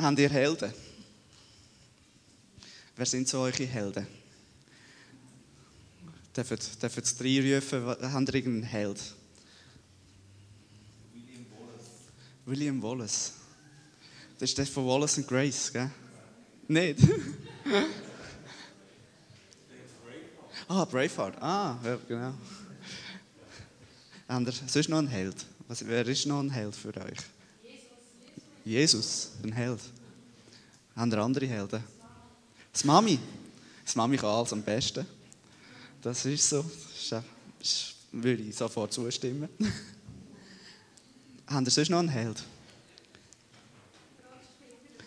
Habt ihr Helden? Wer sind so eure Helden? Dürft dürft es drei rufen? Habt ihr irgendeinen Held? William Wallace. William Wallace. Das ist der von Wallace and Grace, gell? Nicht? ah, Braveheart. Ah, ja, genau. Habt ihr sonst noch einen Held? Was, wer ist noch ein Held für euch? Jesus, ein Held. Haben ihr andere Helden? Das Mami. Das Mami kann alles am besten. Das ist so. Das würde ich sofort zustimmen. Haben ihr sonst noch einen Held?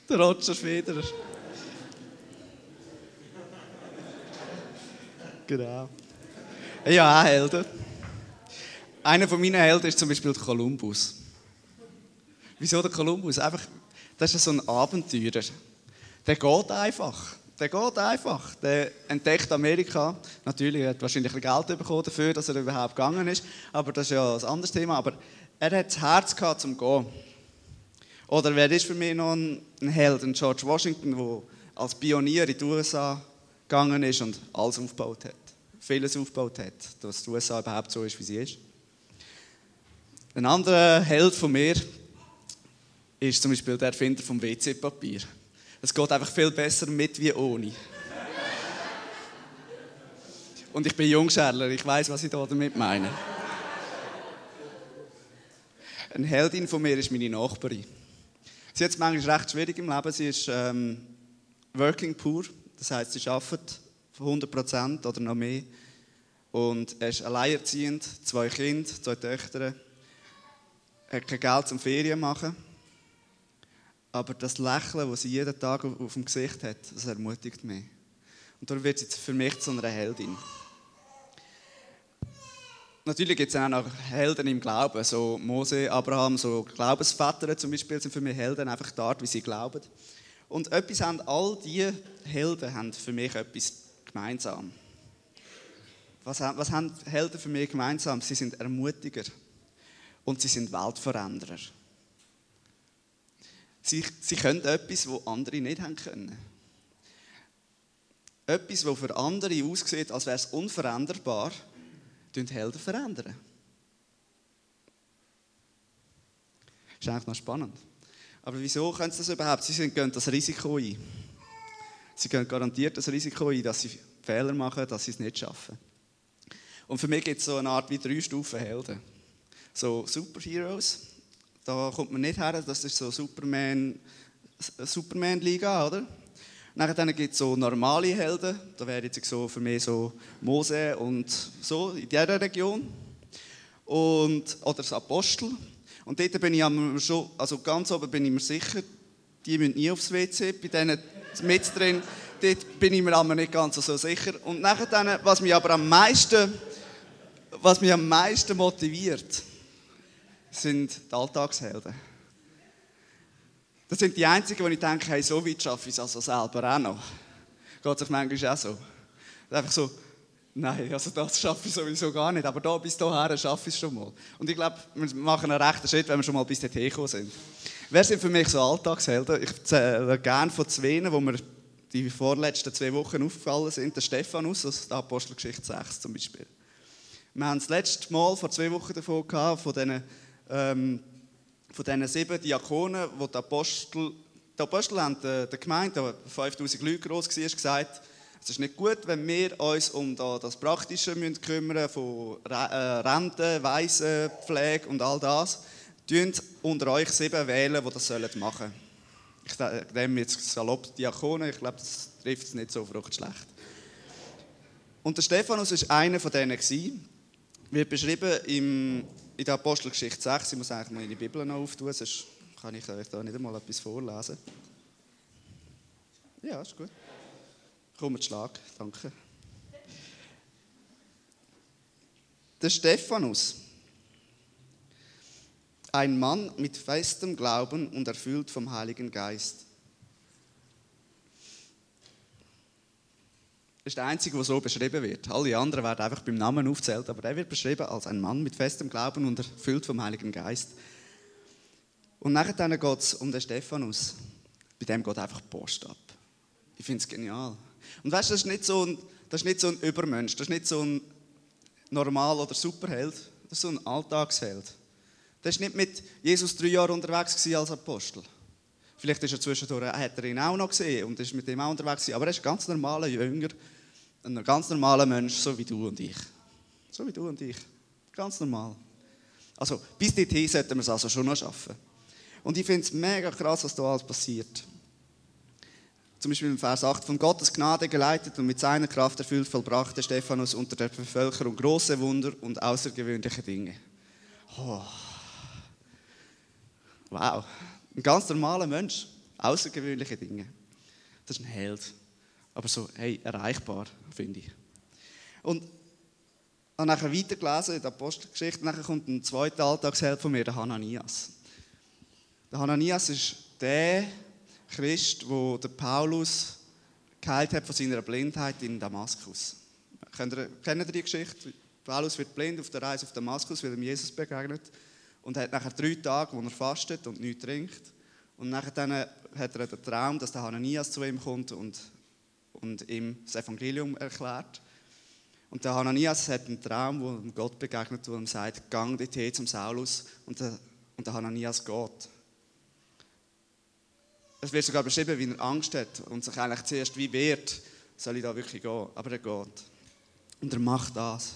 Der Roger Federer. Genau. Ja, Helden. Einer von meinen Helden ist zum Beispiel Kolumbus. Wieso der Kolumbus? Einfach, das ist so ein Abenteurer. Der geht einfach. Der geht einfach. Der entdeckt Amerika. Natürlich hat er wahrscheinlich Geld bekommen dafür, dass er überhaupt gegangen ist. Aber das ist ja ein anderes Thema. Aber er hat das Herz gehabt zum Gehen. Oder wer ist für mich noch ein Held? Ein George Washington, der als Pionier in die USA gegangen ist und alles aufgebaut hat. Vieles aufgebaut hat, dass die USA überhaupt so ist, wie sie ist. Ein anderer Held von mir ist zum Beispiel der Erfinder vom WC-Papier. Es geht einfach viel besser mit wie ohne. Und ich bin Jungschärler, ich weiß, was ich damit meine. Eine Heldin von mir ist meine Nachbarin. Sie hat es manchmal recht schwierig im Leben. Sie ist ähm, working poor, das heißt, sie arbeitet 100% oder noch mehr. Und er ist alleinerziehend, zwei Kinder, zwei Töchter. Er hat kein Geld zum Ferien machen. Aber das Lächeln, das sie jeden Tag auf dem Gesicht hat, das ermutigt mich. Und darum wird sie für mich zu einer Heldin. Natürlich gibt es auch noch Helden im Glauben, so Mose, Abraham, so Glaubensväter zum Beispiel sind für mich Helden, einfach die Art, wie sie glauben. Und etwas haben all diese Helden haben für mich etwas gemeinsam. Was, was haben Helden für mich gemeinsam? Sie sind Ermutiger und sie sind Weltveränderer. Sie, sie können etwas, was andere nicht haben können. Etwas, was für andere aussieht, als wäre es unveränderbar, tun Helden verändern. Ist eigentlich noch spannend. Aber wieso können sie das überhaupt? Sie gehen das Risiko ein. Sie gehen garantiert das Risiko ein, dass sie Fehler machen, dass sie es nicht schaffen. Und für mich gibt es so eine Art wie drei Stufen Helden. So Superheroes, da kommt man nicht her, das ist so Superman, Superman-Liga, oder? Nachher gibt es so normale Helden, da wäre jetzt so für mich so Mose und so in dieser Region. Und, oder das Apostel. Und dort bin ich schon, also ganz oben bin ich mir sicher, die müssen nie aufs WC, bei denen mit drin, dort bin ich mir aber nicht ganz so sicher. Und nachher was mich aber am meisten, was mich am meisten motiviert, sind die Alltagshelden. Das sind die einzigen, wo ich denke, hey, so weit schaffe ich es also selber auch noch. Geht sich manchmal auch so. Einfach so, nein, also das schaffe ich sowieso gar nicht, aber da bis dahin schaffe ich es schon mal. Und ich glaube, wir machen einen rechten Schritt, wenn wir schon mal bis dorthin gekommen sind. Wer sind für mich so Alltagshelden? Ich zähle gerne von zwei, wo mir die vorletzten zwei Wochen aufgefallen sind. Der Stephanus aus der Apostelgeschichte 6 zum Beispiel. Wir haben das letzte Mal vor zwei Wochen davon gehabt, von diesen ähm, von diesen sieben Diakonen, die die Apostel, die Apostel haben der, der Gemeinde, die 5000 Leute groß war, gesagt, es ist nicht gut, wenn wir uns um das Praktische kümmern von äh, Renten, Waisenpflege und all das. Tönt unter euch sieben wählen, die das machen sollen. Ich nehme jetzt salopp Diakonen, ich glaube, das trifft es nicht so schlecht. Und der Stephanus war einer von denen. Wird beschrieben im in der Apostelgeschichte 6, ich muss eigentlich mal in die Bibel noch auftun, sonst kann ich euch da nicht einmal etwas vorlesen. Ja, ist gut. Komm mit Schlag, danke. Der Stephanus, ein Mann mit festem Glauben und erfüllt vom Heiligen Geist. Ist der einzige, der so beschrieben wird. Alle anderen werden einfach beim Namen aufzählt, aber er wird beschrieben als ein Mann mit festem Glauben und erfüllt vom Heiligen Geist. Und nachher geht es um den Stephanus. bei dem geht einfach die Post ab. Ich finde es genial. Und weißt du, das ist nicht so ein, das ist nicht so ein Übermensch, das ist nicht so ein Normal- oder Superheld, das ist so ein Alltagsheld. Der ist nicht mit Jesus drei Jahre unterwegs als Apostel. Vielleicht ist er zwischendurch, hat er ihn auch noch gesehen und ist mit ihm auch unterwegs gewesen. Aber er ist ein ganz normaler Jünger, ein ganz normaler Mensch, so wie du und ich. So wie du und ich. Ganz normal. Also, bis dorthin sollten wir es also schon noch schaffen. Und ich finde es mega krass, was da alles passiert. Zum Beispiel im Vers 8, von Gottes Gnade geleitet und mit seiner Kraft erfüllt, vollbrachte Stephanus unter der Bevölkerung große Wunder und außergewöhnliche Dinge. Oh. Wow. Ein ganz normaler Mensch. Außergewöhnliche Dinge. Das ist ein Held. Aber so, hey, erreichbar, finde ich. Und habe nachher weitergelesen in der Apostelgeschichte. Nachher kommt ein zweiter Alltagsheld von mir, der Hananias. Der Hananias ist der Christ, wo der Paulus geheilt hat von seiner Blindheit in Damaskus. Kennt ihr, kennt ihr die Geschichte? Paulus wird blind auf der Reise auf Damaskus, weil ihm Jesus begegnet. Und hat nachher drei Tage, wo er fastet und nichts trinkt. Und nachher dann hat er den Traum, dass der Hananias zu ihm kommt und, und ihm das Evangelium erklärt. Und der Hananias hat einen Traum, wo ihm Gott begegnet, wo ihm sagt, gang dorthin zum Saulus. Und der, und der Hananias geht. Es wird sogar beschrieben, wie er Angst hat und sich eigentlich zuerst wie wehrt, soll ich da wirklich gehen? Aber er geht. Und er macht das.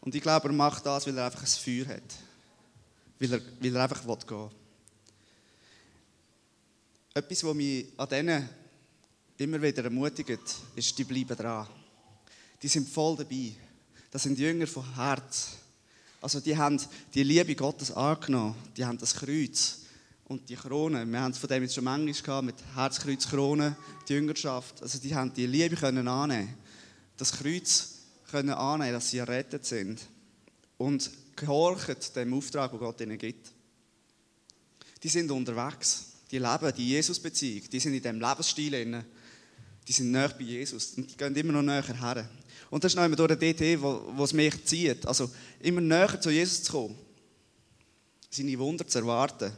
Und ich glaube, er macht das, weil er einfach ein Feuer hat. Weil er, weil er einfach gehen will. Etwas, was mich an denen immer wieder ermutigt, ist, die bleiben dran. Die sind voll dabei. Das sind Jünger von Herz. Also die haben die Liebe Gottes angenommen. Die haben das Kreuz und die Krone. Wir haben es von dem jetzt schon manchmal gehabt, mit Herzkreuz, Krone, die Jüngerschaft. Also die haben die Liebe können annehmen. Das Kreuz können annehmen, dass sie errettet sind. Und gehorchen dem Auftrag, den Gott ihnen gibt. Die sind unterwegs. Die leben die Jesus-Beziehung. Die sind in diesem Lebensstil drin. Die sind näher bei Jesus. Und die gehen immer noch näher her. Und das ist noch immer durch den DT, wo mich zieht. Also immer näher zu Jesus zu kommen. Seine Wunder zu erwarten.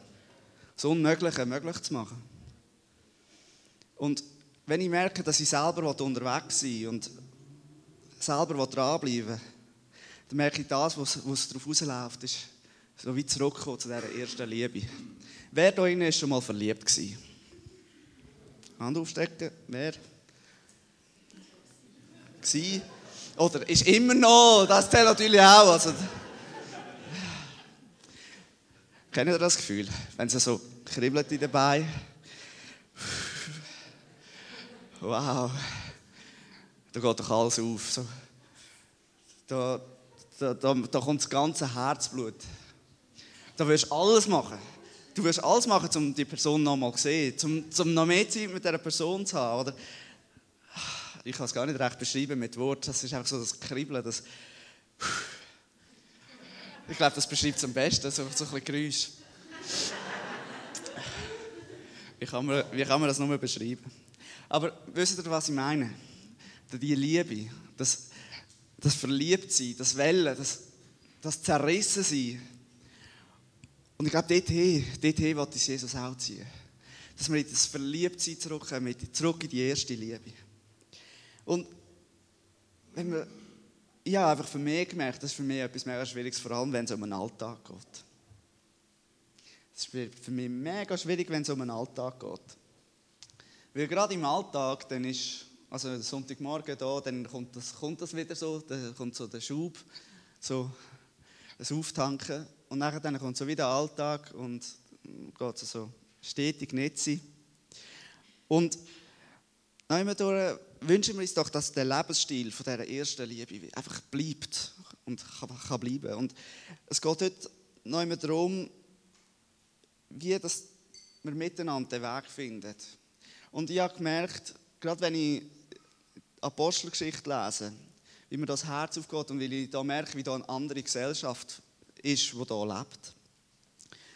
Das Unmögliche möglich zu machen. Und wenn ich merke, dass ich selber unterwegs sein will und selber dranbleiben dann merke ich, das, was, was darauf rausläuft, ist so wie zurückkommen zu dieser ersten Liebe. Wer da innen ist schon mal verliebt gewesen? Hand aufstecken. Wer? Gsi? Oder ist immer noch? Das zählt natürlich auch. Also, Kennt ihr das Gefühl? Wenn es so kribbelt in den Beinen? Wow. Da geht doch alles auf. So. Da, da, da, da kommt das ganze Herzblut. Da wirst du alles machen. Du wirst alles machen, um die Person noch mal zu sehen, um, um noch mehr Zeit mit dieser Person zu haben. Oder? Ich kann es gar nicht recht beschreiben mit Worten. Das ist einfach so das Kribbeln, das... Ich glaube, das beschreibt es am besten, so, so ein bisschen Geräusch. Wie kann, man, wie kann man das nur beschreiben? Aber wisst ihr, was ich meine? Die Liebe, das, das Verliebtsein, das Wellen, das, das Zerrissensein. Und ich glaube, dorthin, dorthin will uns Jesus auch ziehen. Dass wir in das Verliebtsein zurückkommen, zurück in die erste Liebe. Und wenn wir ich habe einfach für mich gemerkt, das ist für mich etwas mega Schwieriges, vor allem wenn es um den Alltag geht. Es ist für mich mega schwierig, wenn es um den Alltag geht. Weil gerade im Alltag, dann ist, also Sonntagmorgen da, dann kommt das, kommt das wieder so, dann kommt so der Schub, so das Auftanken und nachher dann kommt so wieder der Alltag und geht so stetig nicht sein. Und dann durch wünschen wir uns doch, dass der Lebensstil von dieser ersten Liebe einfach bleibt und kann, bleiben. Und es geht heute noch immer darum, wie das wir miteinander den Weg finden. Und ich habe gemerkt, gerade wenn ich Apostelgeschichte lese, wie mir das Herz aufgeht und weil ich da merke, wie da eine andere Gesellschaft ist, die da lebt.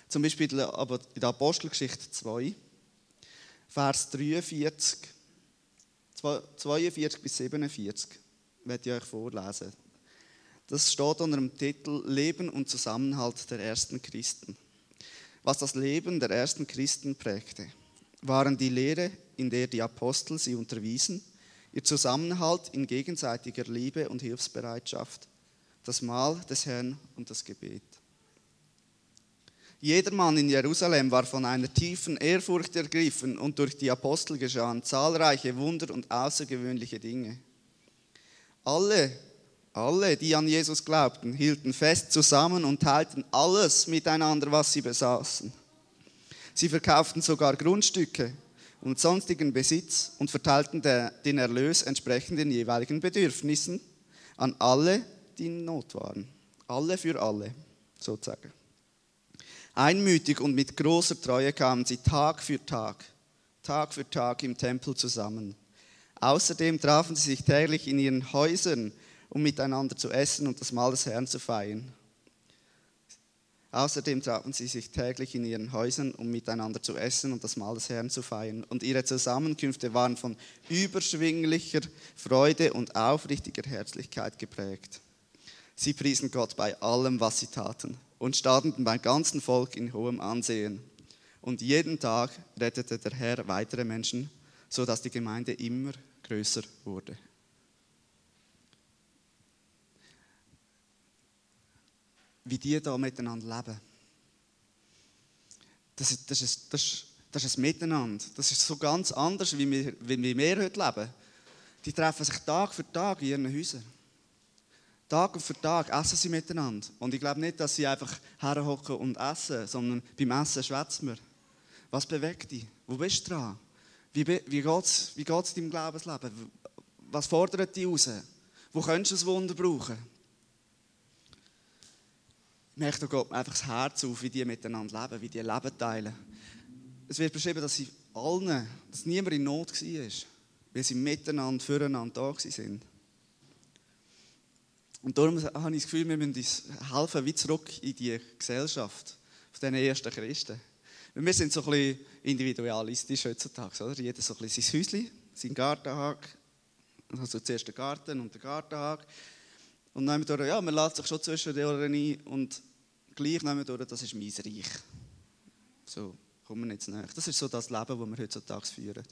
Zum Beispiel in der Apostelgeschichte 2, Vers 43 42 bis 47 werde ich euch vorlesen. Das steht unter dem Titel Leben und Zusammenhalt der ersten Christen. Was das Leben der ersten Christen prägte. waren die Lehre, in der die Apostel sie unterwiesen, ihr Zusammenhalt in gegenseitiger Liebe und Hilfsbereitschaft, das Mahl des Herrn und das Gebet. Jeder Mann in Jerusalem war von einer tiefen Ehrfurcht ergriffen und durch die Apostel geschahen zahlreiche Wunder und außergewöhnliche Dinge. Alle, alle, die an Jesus glaubten, hielten fest zusammen und teilten alles miteinander, was sie besaßen. Sie verkauften sogar Grundstücke und sonstigen Besitz und verteilten der, den Erlös entsprechend den jeweiligen Bedürfnissen an alle, die in Not waren. Alle für alle, sozusagen. Einmütig und mit großer Treue kamen sie Tag für Tag, Tag für Tag im Tempel zusammen. Außerdem trafen sie sich täglich in ihren Häusern, um miteinander zu essen und das Mahl des Herrn zu feiern. Außerdem trafen sie sich täglich in ihren Häusern, um miteinander zu essen und das Mahl des Herrn zu feiern. Und ihre Zusammenkünfte waren von überschwinglicher Freude und aufrichtiger Herzlichkeit geprägt. Sie priesen Gott bei allem, was sie taten und standen beim ganzen Volk in hohem Ansehen. Und jeden Tag rettete der Herr weitere Menschen, sodass die Gemeinde immer größer wurde. Wie die da miteinander leben. Das ist, das, ist, das, ist, das ist ein Miteinander. Das ist so ganz anders, wie wir, wie wir heute leben. Die treffen sich Tag für Tag in ihren Häusern. Tag für Tag essen sie miteinander. Und ich glaube nicht, dass sie einfach herhocken und essen, sondern beim Essen schwätzen wir. Was bewegt dich? Wo bist du dran? Wie, wie geht es wie geht's deinem Glaubensleben? Was fordert dich raus? Wo könntest du ein Wunder brauchen? Ich merke, da geht einfach das Herz auf, wie die miteinander leben, wie die Leben teilen. Es wird beschrieben, dass sie allen, dass niemand in Not war, weil sie miteinander, füreinander da waren. Und darum habe ich das Gefühl, wir müssen uns helfen, wie zurück in die Gesellschaft von diesen ersten Christen. wir sind so ein bisschen individualistisch heutzutage, oder? Jeder so ein bisschen sein Häuschen, sein Gartenhag, also zuerst den Garten und den Gartenhag. Und dann durch, ja, man lässt sich schon zwischen den Ohren ein und gleich nehmen durch, das ist mein Reich. So, kommen wir jetzt näher. Das ist so das Leben, das wir heutzutage führen.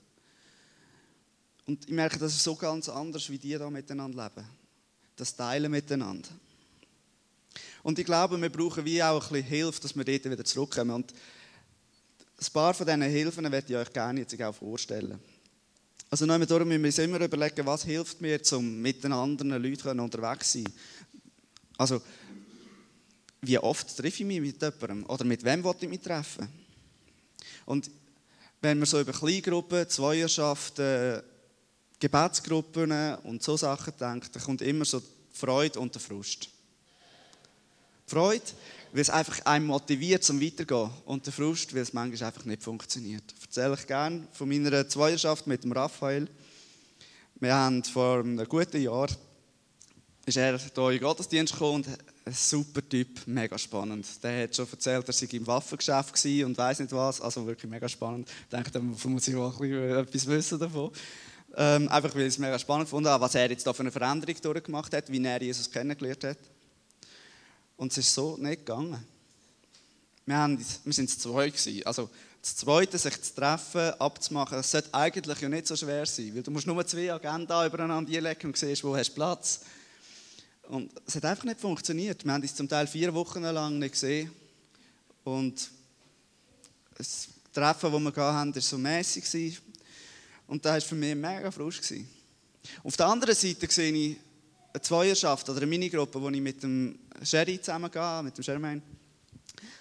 Und ich merke, das ist so ganz anders, wie die da miteinander leben das Teilen miteinander. Und ich glaube, wir brauchen wie auch ein bisschen Hilfe, dass wir dort wieder zurückkommen. Und ein paar von diesen Hilfen werde ich euch gerne jetzt auch vorstellen. Also darum müssen wir uns immer überlegen, was hilft mir, um mit den anderen Leuten unterwegs zu sein. Also, wie oft treffe ich mich mit jemandem? Oder mit wem wollte ich mich treffen? Und wenn wir so über Kleingruppen, Zweierschaften, Gebetsgruppen und so Sachen denkt, da kommt immer so die Freude und der Frust. Die Freude, weil es einfach einen motiviert zum Weitergehen und der Frust, weil es manchmal einfach nicht funktioniert. Ich erzähle ich gerne von meiner Zweierschaft mit dem Raphael. Wir haben vor einem guten Jahr ist er hier in den Gottesdienst gekommen und ein super Typ, mega spannend. Der hat schon erzählt, er sei im Waffengeschäft und weiß nicht was, also wirklich mega spannend. Ich denke, da muss ich auch etwas wissen davon. Ähm, einfach weil ich es mega spannend fand, was er jetzt da für eine Veränderung durchgemacht hat, wie er Jesus kennengelernt hat. Und es ist so nicht gegangen. Wir, haben, wir sind zu zweit gewesen. Also das Zweite, sich zu treffen, abzumachen, das sollte eigentlich ja nicht so schwer sein, weil du musst nur zwei Agenda übereinander einlegen und siehst, wo hast du Platz. Und es hat einfach nicht funktioniert. Wir haben uns zum Teil vier Wochen lang nicht gesehen. Und das Treffen, das wir hatten, war so mäßig. Und das war für mich mega Frust. Auf der anderen Seite sehe ich eine Zweierschaft oder eine Minigruppe, wo ich mit dem Sherry zusammengehe, mit dem Shermain.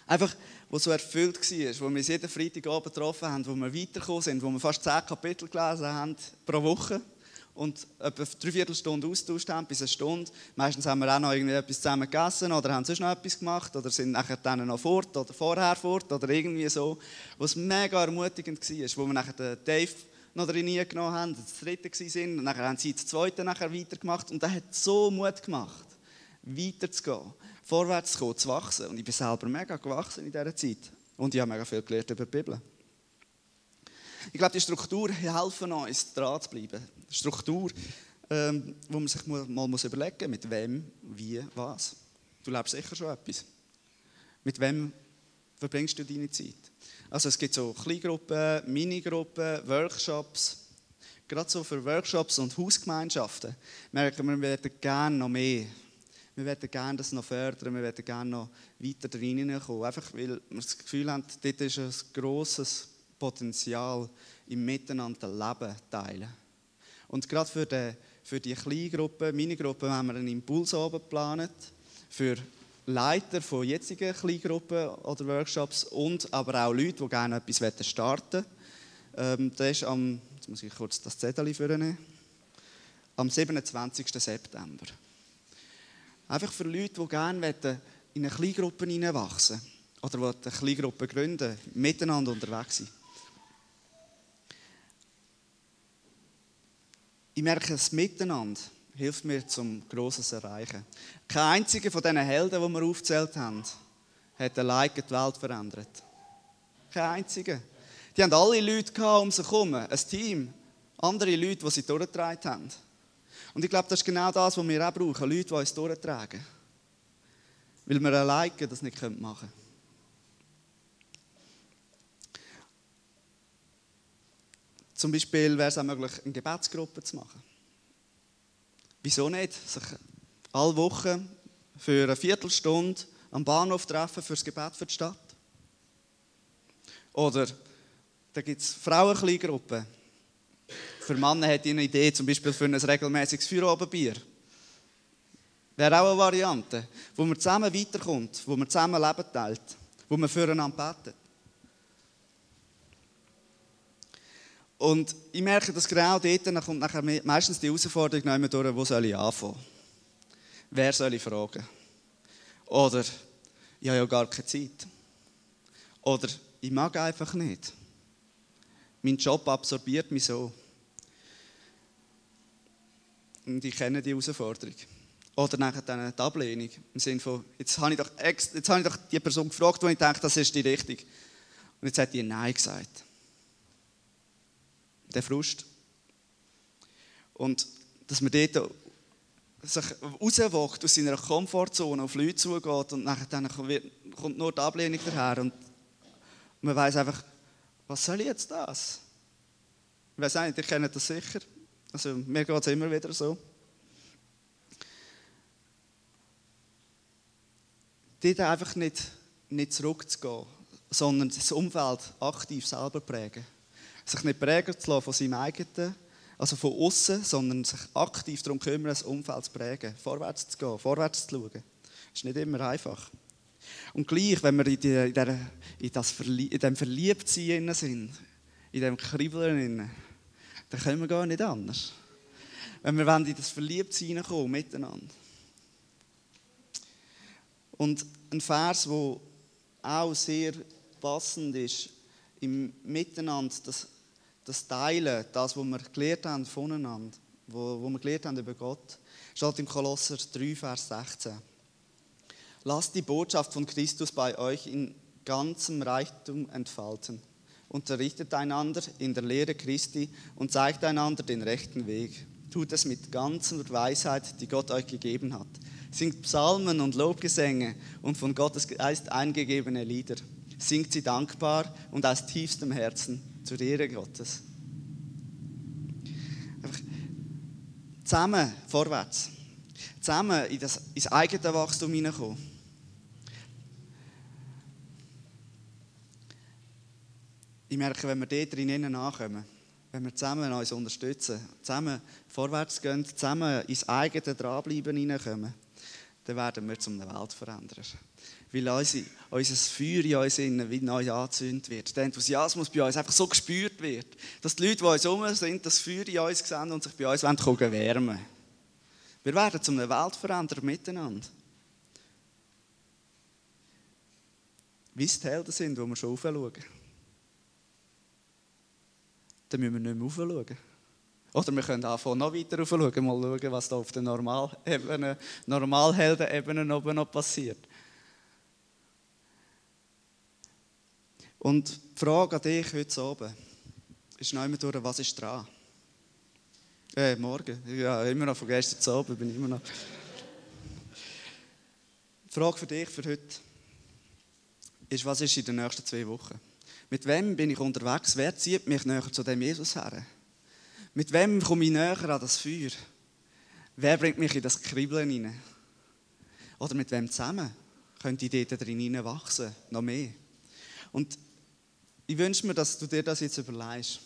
Einfach, wo so erfüllt war, wo wir uns jeden Freitag oben getroffen haben, wo wir weitergekommen sind, wo wir fast zehn Kapitel gelesen haben pro Woche und etwa drei Viertelstunden austauscht haben, bis eine Stunde. Meistens haben wir auch noch irgendwie etwas zusammen gegessen oder haben sonst noch etwas gemacht oder sind nachher dann noch fort oder vorher fort oder irgendwie so, wo es mega ermutigend war, wo wir nachher Dave noch drin genommen haben, das dritte waren. Und dann haben sie das zweite nachher weitergemacht. Und das hat so Mut gemacht, weiterzugehen, vorwärts zu kommen, zu wachsen. Und ich bin selber mega gewachsen in dieser Zeit. Und ich habe mega viel gelernt über die Bibel. Ich glaube, die Struktur helfen uns, dran zu bleiben. Struktur, ähm, wo man sich mal muss überlegen muss, mit wem, wie, was. Du lebst sicher schon etwas. Mit wem verbringst du deine Zeit? Also es gibt so Kleingruppen, Minigruppen, Workshops. Gerade so für Workshops und Hausgemeinschaften merken wir, wir werden gerne noch mehr. Wir werden gerne das noch fördern, wir werden gerne noch weiter reinkommen. Einfach weil wir das Gefühl haben, dort ist ein grosses Potenzial im Miteinander Leben teilen. Und gerade für die, für die Kleingruppen, Minigruppen, haben wir einen Impuls oben geplant. Für Leiter von jetzigen Kleingruppen oder Workshops und aber auch Leute, die gerne etwas starten wollen. Ähm, das ist am, jetzt muss ich kurz das Zettel vornehmen, am 27. September. Einfach für Leute, die gerne in eine Kleingruppe hineinwachsen oder die eine Kleingruppe gründen, miteinander unterwegs sind. Ich merke, das Miteinander hilft mir zum Grosses erreichen. Kein einziger von diesen Helden, die wir aufgezählt haben, hat allein die Welt verändert. Kein einziger. Die haben alle Leute um sich herum, ein Team, andere Leute, die sie durchgetragen haben. Und ich glaube, das ist genau das, was wir auch brauchen, Leute, die uns durchtragen. Weil wir alleine das nicht machen können. Zum Beispiel wäre es auch möglich, eine Gebetsgruppe zu machen. Wieso nicht? Sich alle Wochen für eine Viertelstunde am Bahnhof treffen für das Gebet für die Stadt. Oder da gibt es Frauenkleingruppen. Für Männer hat eine Idee, zum Beispiel für ein regelmäßiges Feierabendbier. Wäre auch eine Variante, wo man zusammen weiterkommt, wo man zusammen Leben teilt, wo man füreinander betet. Und ich merke, dass genau dort kommt nachher meistens die Herausforderung noch immer durch, wo soll ich anfangen? Wer soll ich fragen? Oder ich habe ja gar keine Zeit. Oder ich mag einfach nicht. Mein Job absorbiert mich so. Und ich kenne die Herausforderung. Oder nachher dann die Ablehnung. Im Sinne von, jetzt habe ich doch, jetzt habe ich doch die Person gefragt, wo ich denke, das ist die richtig. Und jetzt hat die Nein gesagt der Frust. Und dass man dort sich rauswagt aus seiner Komfortzone auf Leute zugeht und nachher dann kommt nur die Ablehnung daher und man weiß einfach, was soll jetzt das? Ich weiß nicht, ihr kennt das sicher. Also mir geht es immer wieder so. Dort einfach nicht, nicht zurückzugehen, sondern das Umfeld aktiv selber prägen sich nicht prägen zu lassen von seinem eigenen, also von außen, sondern sich aktiv darum kümmern, das Umfeld zu prägen, vorwärts zu gehen, vorwärts zu schauen. Das ist nicht immer einfach. Und gleich, wenn wir in, die, in, der, in, das Verlie in dem Verliebtsein sind, in dem Kribbeln, dann können wir gar nicht anders. Wenn wir in das Verliebtsein kommen, miteinander. Und ein Vers, der auch sehr passend ist, im Miteinander, das das Teilen, das, was wir gelernt haben voneinander, wo, wo wir gelernt haben über Gott, steht im Kolosser 3, Vers 16. Lasst die Botschaft von Christus bei euch in ganzem Reichtum entfalten. Unterrichtet einander in der Lehre Christi und zeigt einander den rechten Weg. Tut es mit ganzer Weisheit, die Gott euch gegeben hat. Singt Psalmen und Lobgesänge und von Gottes Geist eingegebene Lieder. Singt sie dankbar und aus tiefstem Herzen zur Ehre Gottes. Einfach zusammen vorwärts. Zusammen in das, ins eigene Wachstum hineinkommen. Ich merke, wenn wir dort drinnen nachkommen, wenn wir zusammen uns unterstützen, zusammen vorwärts gehen, zusammen ins eigene Dranbleiben hineinkommen, dann werden wir zum Weltveränderer weil unser, unser Feuer in uns innen wie neu angezündet wird. Der Enthusiasmus bei uns einfach so gespürt wird, dass die Leute, die uns herum sind, das Feuer in uns sehen und sich bei uns wollen, wärmen Wir werden zum Weltveränderer miteinander. Wie es die Helden sind, wo wir schon aufschauen. Dann müssen wir nicht mehr aufschauen. Oder wir können anfangen, noch weiter aufschauen, mal schauen, was da auf der Normalebene, Normalheldenebene oben noch passiert. Und die Frage an dich heute Abend ist noch immer durch, was ist dran? Äh, morgen. Ja, immer noch von gestern Abend bin ich immer noch. Die Frage für dich für heute. ist, was ist in den nächsten zwei Wochen? Mit wem bin ich unterwegs? Wer zieht mich näher zu dem Jesus her? Mit wem komme ich näher an das Feuer? Wer bringt mich in das Kribbeln hinein? Oder mit wem zusammen könnte ich dort drin wachsen? Noch mehr. Und ich wünsche mir, dass du dir das jetzt überlegst.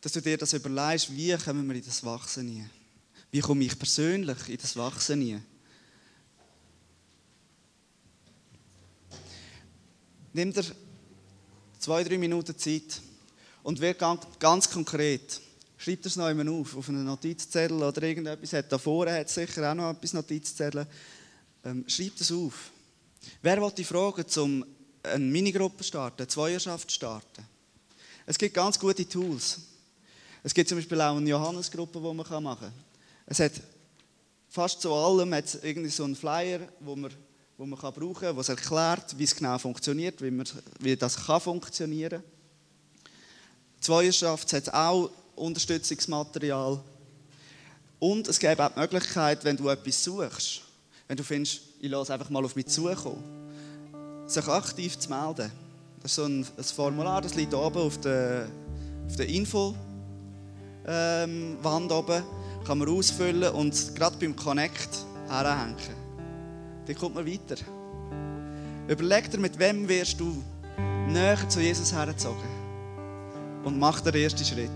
Dass du dir das überlegst, wie kommen wir in das Wachsen hinein? Wie komme ich persönlich in das Wachsen hinein? Nimm dir zwei, drei Minuten Zeit und wird ganz konkret. Schreib das noch einmal auf, auf einen Notizzettel oder irgendetwas. Hat da vorne hat sicher auch noch etwas Notizzettel. Ähm, schreib das auf. Wer will die fragen, um eine Minigruppe starten, eine Zweierschaft starten? Es gibt ganz gute Tools. Es gibt zum Beispiel auch eine Johannesgruppe, die man machen kann. Es hat fast zu allem hat irgendwie so einen Flyer, wo man, wo man kann brauchen kann, der erklärt, wie es genau funktioniert, wie, man, wie das kann funktionieren kann. Zweierschaft hat auch Unterstützungsmaterial. Und es gibt auch die Möglichkeit, wenn du etwas suchst, wenn du findest, ich lasse einfach mal auf mich zukommen, sich aktiv zu melden. Das ist so ein, ein Formular, das liegt oben auf der, auf der Info-Wand ähm, oben. Kann man ausfüllen und gerade beim Connect herhängen. Dann kommt man weiter. Überleg dir, mit wem wirst du näher zu Jesus hergezogen und mach den ersten Schritt.